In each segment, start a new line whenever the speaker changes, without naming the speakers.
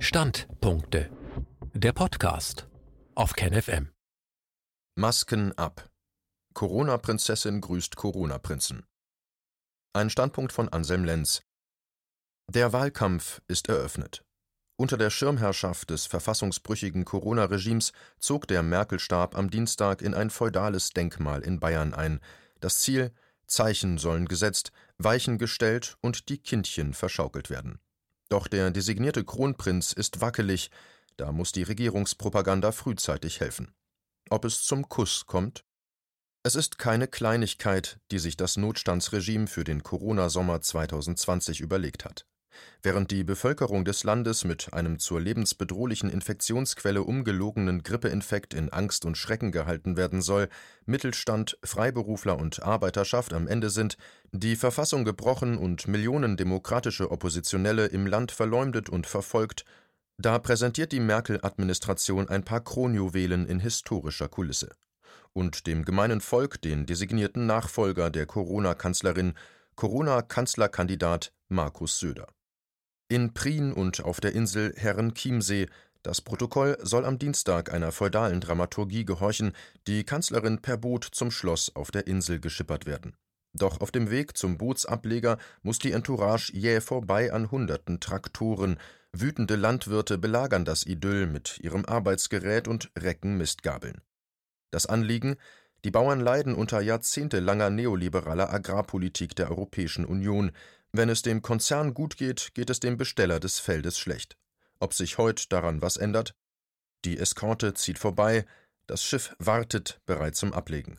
Standpunkte. Der Podcast auf KenFM.
Masken ab. Corona-Prinzessin grüßt Corona-Prinzen. Ein Standpunkt von Anselm Lenz. Der Wahlkampf ist eröffnet. Unter der Schirmherrschaft des verfassungsbrüchigen Corona-Regimes zog der Merkel-Stab am Dienstag in ein feudales Denkmal in Bayern ein. Das Ziel: Zeichen sollen gesetzt, Weichen gestellt und die Kindchen verschaukelt werden. Doch der designierte Kronprinz ist wackelig, da muss die Regierungspropaganda frühzeitig helfen. Ob es zum Kuss kommt? Es ist keine Kleinigkeit, die sich das Notstandsregime für den Corona-Sommer 2020 überlegt hat. Während die Bevölkerung des Landes mit einem zur lebensbedrohlichen Infektionsquelle umgelogenen Grippeinfekt in Angst und Schrecken gehalten werden soll, Mittelstand, Freiberufler und Arbeiterschaft am Ende sind, die Verfassung gebrochen und Millionen demokratische Oppositionelle im Land verleumdet und verfolgt, da präsentiert die Merkel-Administration ein paar Kronjuwelen in historischer Kulisse. Und dem gemeinen Volk den designierten Nachfolger der Corona-Kanzlerin, Corona-Kanzlerkandidat Markus Söder in Prien und auf der Insel Herrenchiemsee. Das Protokoll soll am Dienstag einer feudalen Dramaturgie gehorchen, die Kanzlerin per Boot zum Schloss auf der Insel geschippert werden. Doch auf dem Weg zum Bootsableger muss die Entourage jäh vorbei an hunderten Traktoren. Wütende Landwirte belagern das Idyll mit ihrem Arbeitsgerät und recken Mistgabeln. Das Anliegen? Die Bauern leiden unter jahrzehntelanger neoliberaler Agrarpolitik der Europäischen Union. Wenn es dem Konzern gut geht, geht es dem Besteller des Feldes schlecht. Ob sich heut daran was ändert? Die Eskorte zieht vorbei, das Schiff wartet bereit zum Ablegen.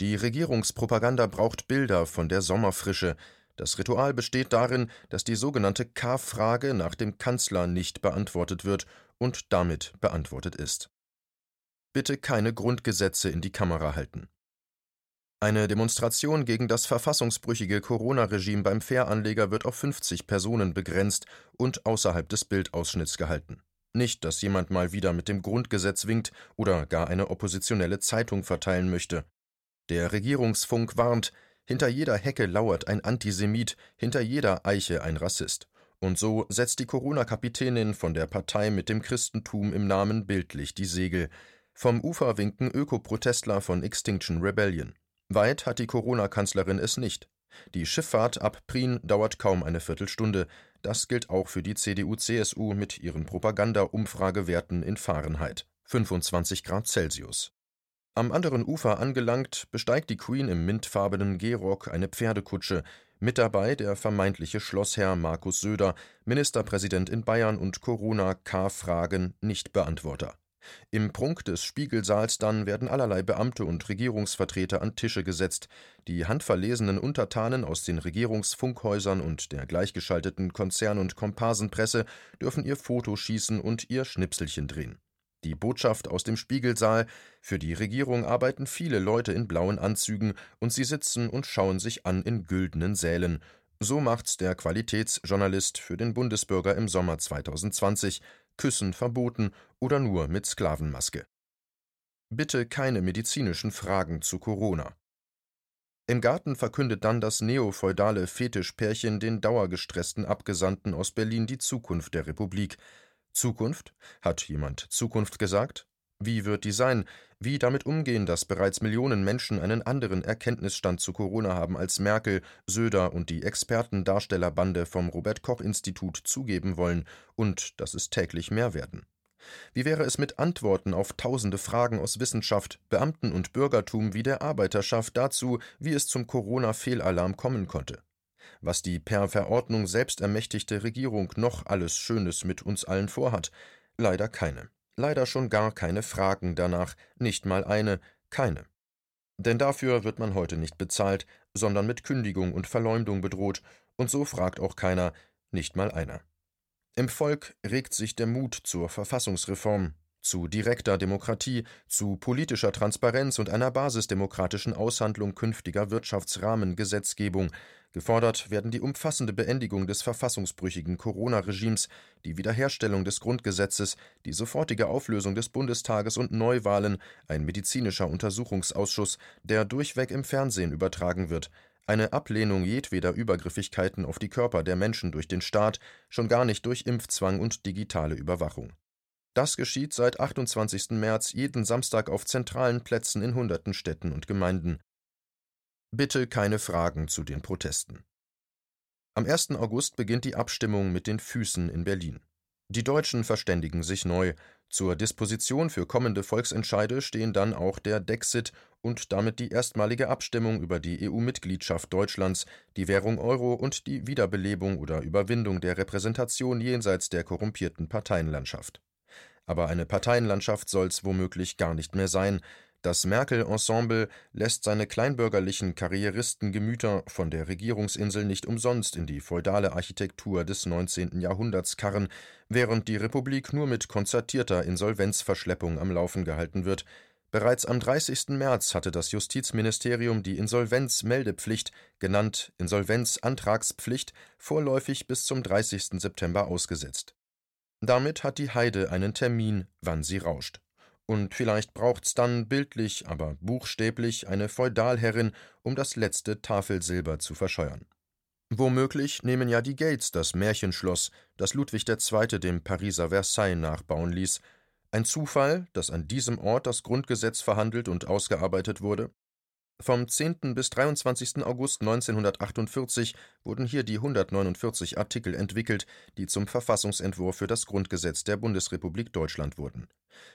Die Regierungspropaganda braucht Bilder von der Sommerfrische. Das Ritual besteht darin, dass die sogenannte K-Frage nach dem Kanzler nicht beantwortet wird und damit beantwortet ist. Bitte keine Grundgesetze in die Kamera halten. Eine Demonstration gegen das verfassungsbrüchige Corona-Regime beim Fähranleger wird auf 50 Personen begrenzt und außerhalb des Bildausschnitts gehalten. Nicht, dass jemand mal wieder mit dem Grundgesetz winkt oder gar eine oppositionelle Zeitung verteilen möchte. Der Regierungsfunk warnt, hinter jeder Hecke lauert ein Antisemit, hinter jeder Eiche ein Rassist. Und so setzt die Corona-Kapitänin von der Partei mit dem Christentum im Namen bildlich die Segel. Vom Ufer winken Ökoprotestler von Extinction Rebellion. Weit hat die Corona-Kanzlerin es nicht. Die Schifffahrt ab Prien dauert kaum eine Viertelstunde. Das gilt auch für die CDU-CSU mit ihren Propaganda-Umfragewerten in Fahrenheit. 25 Grad Celsius. Am anderen Ufer angelangt, besteigt die Queen im mintfarbenen Gehrock eine Pferdekutsche. Mit dabei der vermeintliche Schlossherr Markus Söder, Ministerpräsident in Bayern und Corona-K-Fragen-Nichtbeantworter. Im Prunk des Spiegelsaals dann werden allerlei Beamte und Regierungsvertreter an Tische gesetzt, die handverlesenen Untertanen aus den Regierungsfunkhäusern und der gleichgeschalteten Konzern und Komparsenpresse dürfen ihr Foto schießen und ihr Schnipselchen drehen. Die Botschaft aus dem Spiegelsaal Für die Regierung arbeiten viele Leute in blauen Anzügen, und sie sitzen und schauen sich an in güldenen Sälen. So macht's der Qualitätsjournalist für den Bundesbürger im Sommer 2020, Küssen verboten oder nur mit Sklavenmaske. Bitte keine medizinischen Fragen zu Corona. Im Garten verkündet dann das neofeudale Fetischpärchen den dauergestressten Abgesandten aus Berlin die Zukunft der Republik. Zukunft? Hat jemand Zukunft gesagt? Wie wird die sein? Wie damit umgehen, dass bereits Millionen Menschen einen anderen Erkenntnisstand zu Corona haben, als Merkel, Söder und die Expertendarstellerbande vom Robert Koch Institut zugeben wollen, und dass es täglich mehr werden? Wie wäre es mit Antworten auf tausende Fragen aus Wissenschaft, Beamten und Bürgertum wie der Arbeiterschaft dazu, wie es zum Corona-Fehlalarm kommen konnte? Was die per Verordnung selbstermächtigte Regierung noch alles Schönes mit uns allen vorhat? Leider keine leider schon gar keine Fragen danach, nicht mal eine, keine. Denn dafür wird man heute nicht bezahlt, sondern mit Kündigung und Verleumdung bedroht, und so fragt auch keiner, nicht mal einer. Im Volk regt sich der Mut zur Verfassungsreform, zu direkter Demokratie, zu politischer Transparenz und einer basisdemokratischen Aushandlung künftiger Wirtschaftsrahmengesetzgebung, Gefordert werden die umfassende Beendigung des verfassungsbrüchigen Corona-Regimes, die Wiederherstellung des Grundgesetzes, die sofortige Auflösung des Bundestages und Neuwahlen, ein medizinischer Untersuchungsausschuss, der durchweg im Fernsehen übertragen wird, eine Ablehnung jedweder Übergriffigkeiten auf die Körper der Menschen durch den Staat, schon gar nicht durch Impfzwang und digitale Überwachung. Das geschieht seit 28. März jeden Samstag auf zentralen Plätzen in hunderten Städten und Gemeinden. Bitte keine Fragen zu den Protesten. Am 1. August beginnt die Abstimmung mit den Füßen in Berlin. Die Deutschen verständigen sich neu. Zur Disposition für kommende Volksentscheide stehen dann auch der Dexit und damit die erstmalige Abstimmung über die EU-Mitgliedschaft Deutschlands, die Währung Euro und die Wiederbelebung oder Überwindung der Repräsentation jenseits der korrumpierten Parteienlandschaft. Aber eine Parteienlandschaft soll's womöglich gar nicht mehr sein, das Merkel-Ensemble lässt seine kleinbürgerlichen Karrieristengemüter von der Regierungsinsel nicht umsonst in die feudale Architektur des 19. Jahrhunderts karren, während die Republik nur mit konzertierter Insolvenzverschleppung am Laufen gehalten wird. Bereits am 30. März hatte das Justizministerium die Insolvenzmeldepflicht, genannt Insolvenzantragspflicht, vorläufig bis zum 30. September ausgesetzt. Damit hat die Heide einen Termin, wann sie rauscht. Und vielleicht braucht's dann bildlich, aber buchstäblich eine Feudalherrin, um das letzte Tafelsilber zu verscheuern. Womöglich nehmen ja die Gates das Märchenschloss, das Ludwig II. dem Pariser Versailles nachbauen ließ. Ein Zufall, dass an diesem Ort das Grundgesetz verhandelt und ausgearbeitet wurde? Vom 10. bis 23. August 1948 wurden hier die 149 Artikel entwickelt, die zum Verfassungsentwurf für das Grundgesetz der Bundesrepublik Deutschland wurden.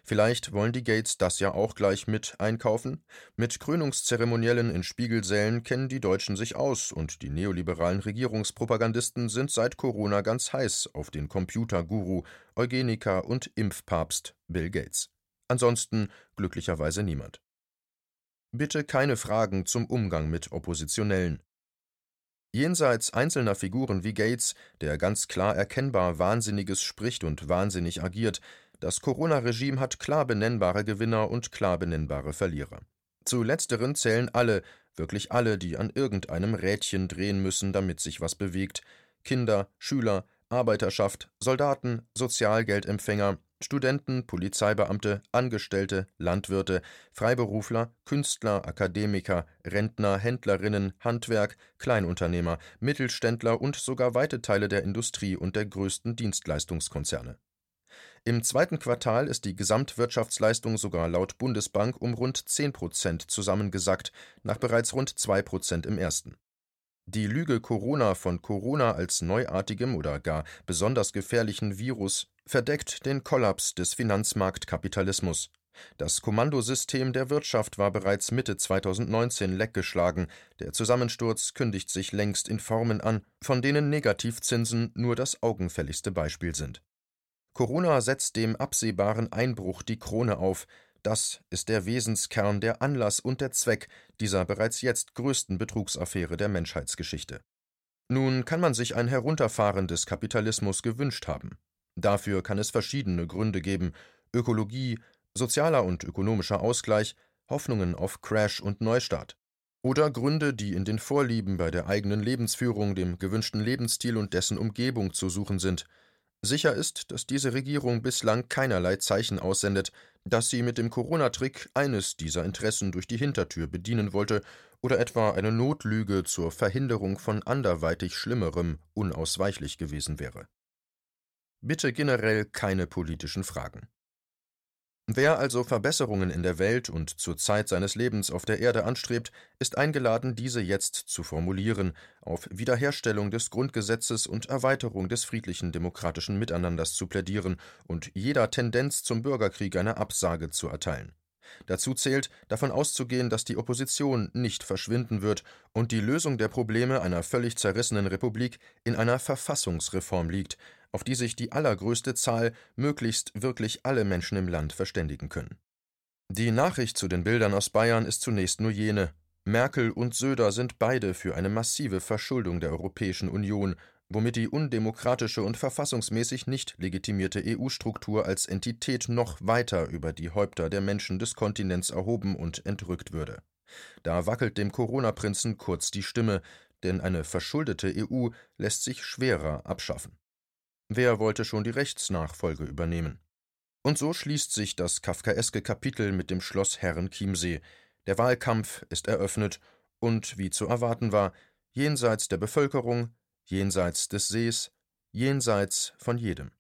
Vielleicht wollen die Gates das ja auch gleich mit einkaufen? Mit Krönungszeremoniellen in Spiegelsälen kennen die Deutschen sich aus und die neoliberalen Regierungspropagandisten sind seit Corona ganz heiß auf den Computerguru, Eugeniker und Impfpapst Bill Gates. Ansonsten glücklicherweise niemand. Bitte keine Fragen zum Umgang mit Oppositionellen. Jenseits einzelner Figuren wie Gates, der ganz klar erkennbar Wahnsinniges spricht und wahnsinnig agiert, das Corona-Regime hat klar benennbare Gewinner und klar benennbare Verlierer. Zu letzteren zählen alle, wirklich alle, die an irgendeinem Rädchen drehen müssen, damit sich was bewegt: Kinder, Schüler, Arbeiterschaft, Soldaten, Sozialgeldempfänger, Studenten, Polizeibeamte, Angestellte, Landwirte, Freiberufler, Künstler, Akademiker, Rentner, Händlerinnen, Handwerk, Kleinunternehmer, Mittelständler und sogar weite Teile der Industrie und der größten Dienstleistungskonzerne. Im zweiten Quartal ist die Gesamtwirtschaftsleistung sogar laut Bundesbank um rund 10 Prozent zusammengesackt, nach bereits rund 2 Prozent im ersten. Die Lüge Corona von Corona als neuartigem oder gar besonders gefährlichen Virus verdeckt den Kollaps des Finanzmarktkapitalismus. Das Kommandosystem der Wirtschaft war bereits Mitte 2019 leckgeschlagen, der Zusammensturz kündigt sich längst in Formen an, von denen Negativzinsen nur das augenfälligste Beispiel sind. Corona setzt dem absehbaren Einbruch die Krone auf, das ist der Wesenskern, der Anlass und der Zweck dieser bereits jetzt größten Betrugsaffäre der Menschheitsgeschichte. Nun kann man sich ein Herunterfahren des Kapitalismus gewünscht haben. Dafür kann es verschiedene Gründe geben: Ökologie, sozialer und ökonomischer Ausgleich, Hoffnungen auf Crash und Neustart. Oder Gründe, die in den Vorlieben bei der eigenen Lebensführung, dem gewünschten Lebensstil und dessen Umgebung zu suchen sind. Sicher ist, dass diese Regierung bislang keinerlei Zeichen aussendet, dass sie mit dem Corona-Trick eines dieser Interessen durch die Hintertür bedienen wollte oder etwa eine Notlüge zur Verhinderung von anderweitig Schlimmerem unausweichlich gewesen wäre. Bitte generell keine politischen Fragen. Wer also Verbesserungen in der Welt und zur Zeit seines Lebens auf der Erde anstrebt, ist eingeladen, diese jetzt zu formulieren, auf Wiederherstellung des Grundgesetzes und Erweiterung des friedlichen demokratischen Miteinanders zu plädieren und jeder Tendenz zum Bürgerkrieg eine Absage zu erteilen. Dazu zählt, davon auszugehen, dass die Opposition nicht verschwinden wird und die Lösung der Probleme einer völlig zerrissenen Republik in einer Verfassungsreform liegt, auf die sich die allergrößte Zahl, möglichst wirklich alle Menschen im Land verständigen können. Die Nachricht zu den Bildern aus Bayern ist zunächst nur jene. Merkel und Söder sind beide für eine massive Verschuldung der Europäischen Union, womit die undemokratische und verfassungsmäßig nicht legitimierte EU-Struktur als Entität noch weiter über die Häupter der Menschen des Kontinents erhoben und entrückt würde. Da wackelt dem Corona-Prinzen kurz die Stimme, denn eine verschuldete EU lässt sich schwerer abschaffen. Wer wollte schon die Rechtsnachfolge übernehmen? Und so schließt sich das kafkaeske Kapitel mit dem Schloss Herrenchiemsee. Der Wahlkampf ist eröffnet und, wie zu erwarten war, jenseits der Bevölkerung, jenseits des Sees, jenseits von jedem.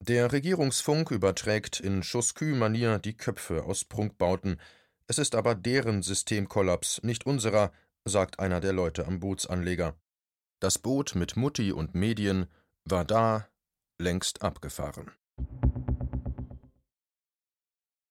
Der Regierungsfunk überträgt in Chauskü-Manier die Köpfe aus Prunkbauten, es ist aber deren Systemkollaps, nicht unserer, sagt einer der Leute am Bootsanleger. Das Boot mit Mutti und Medien war da, längst abgefahren.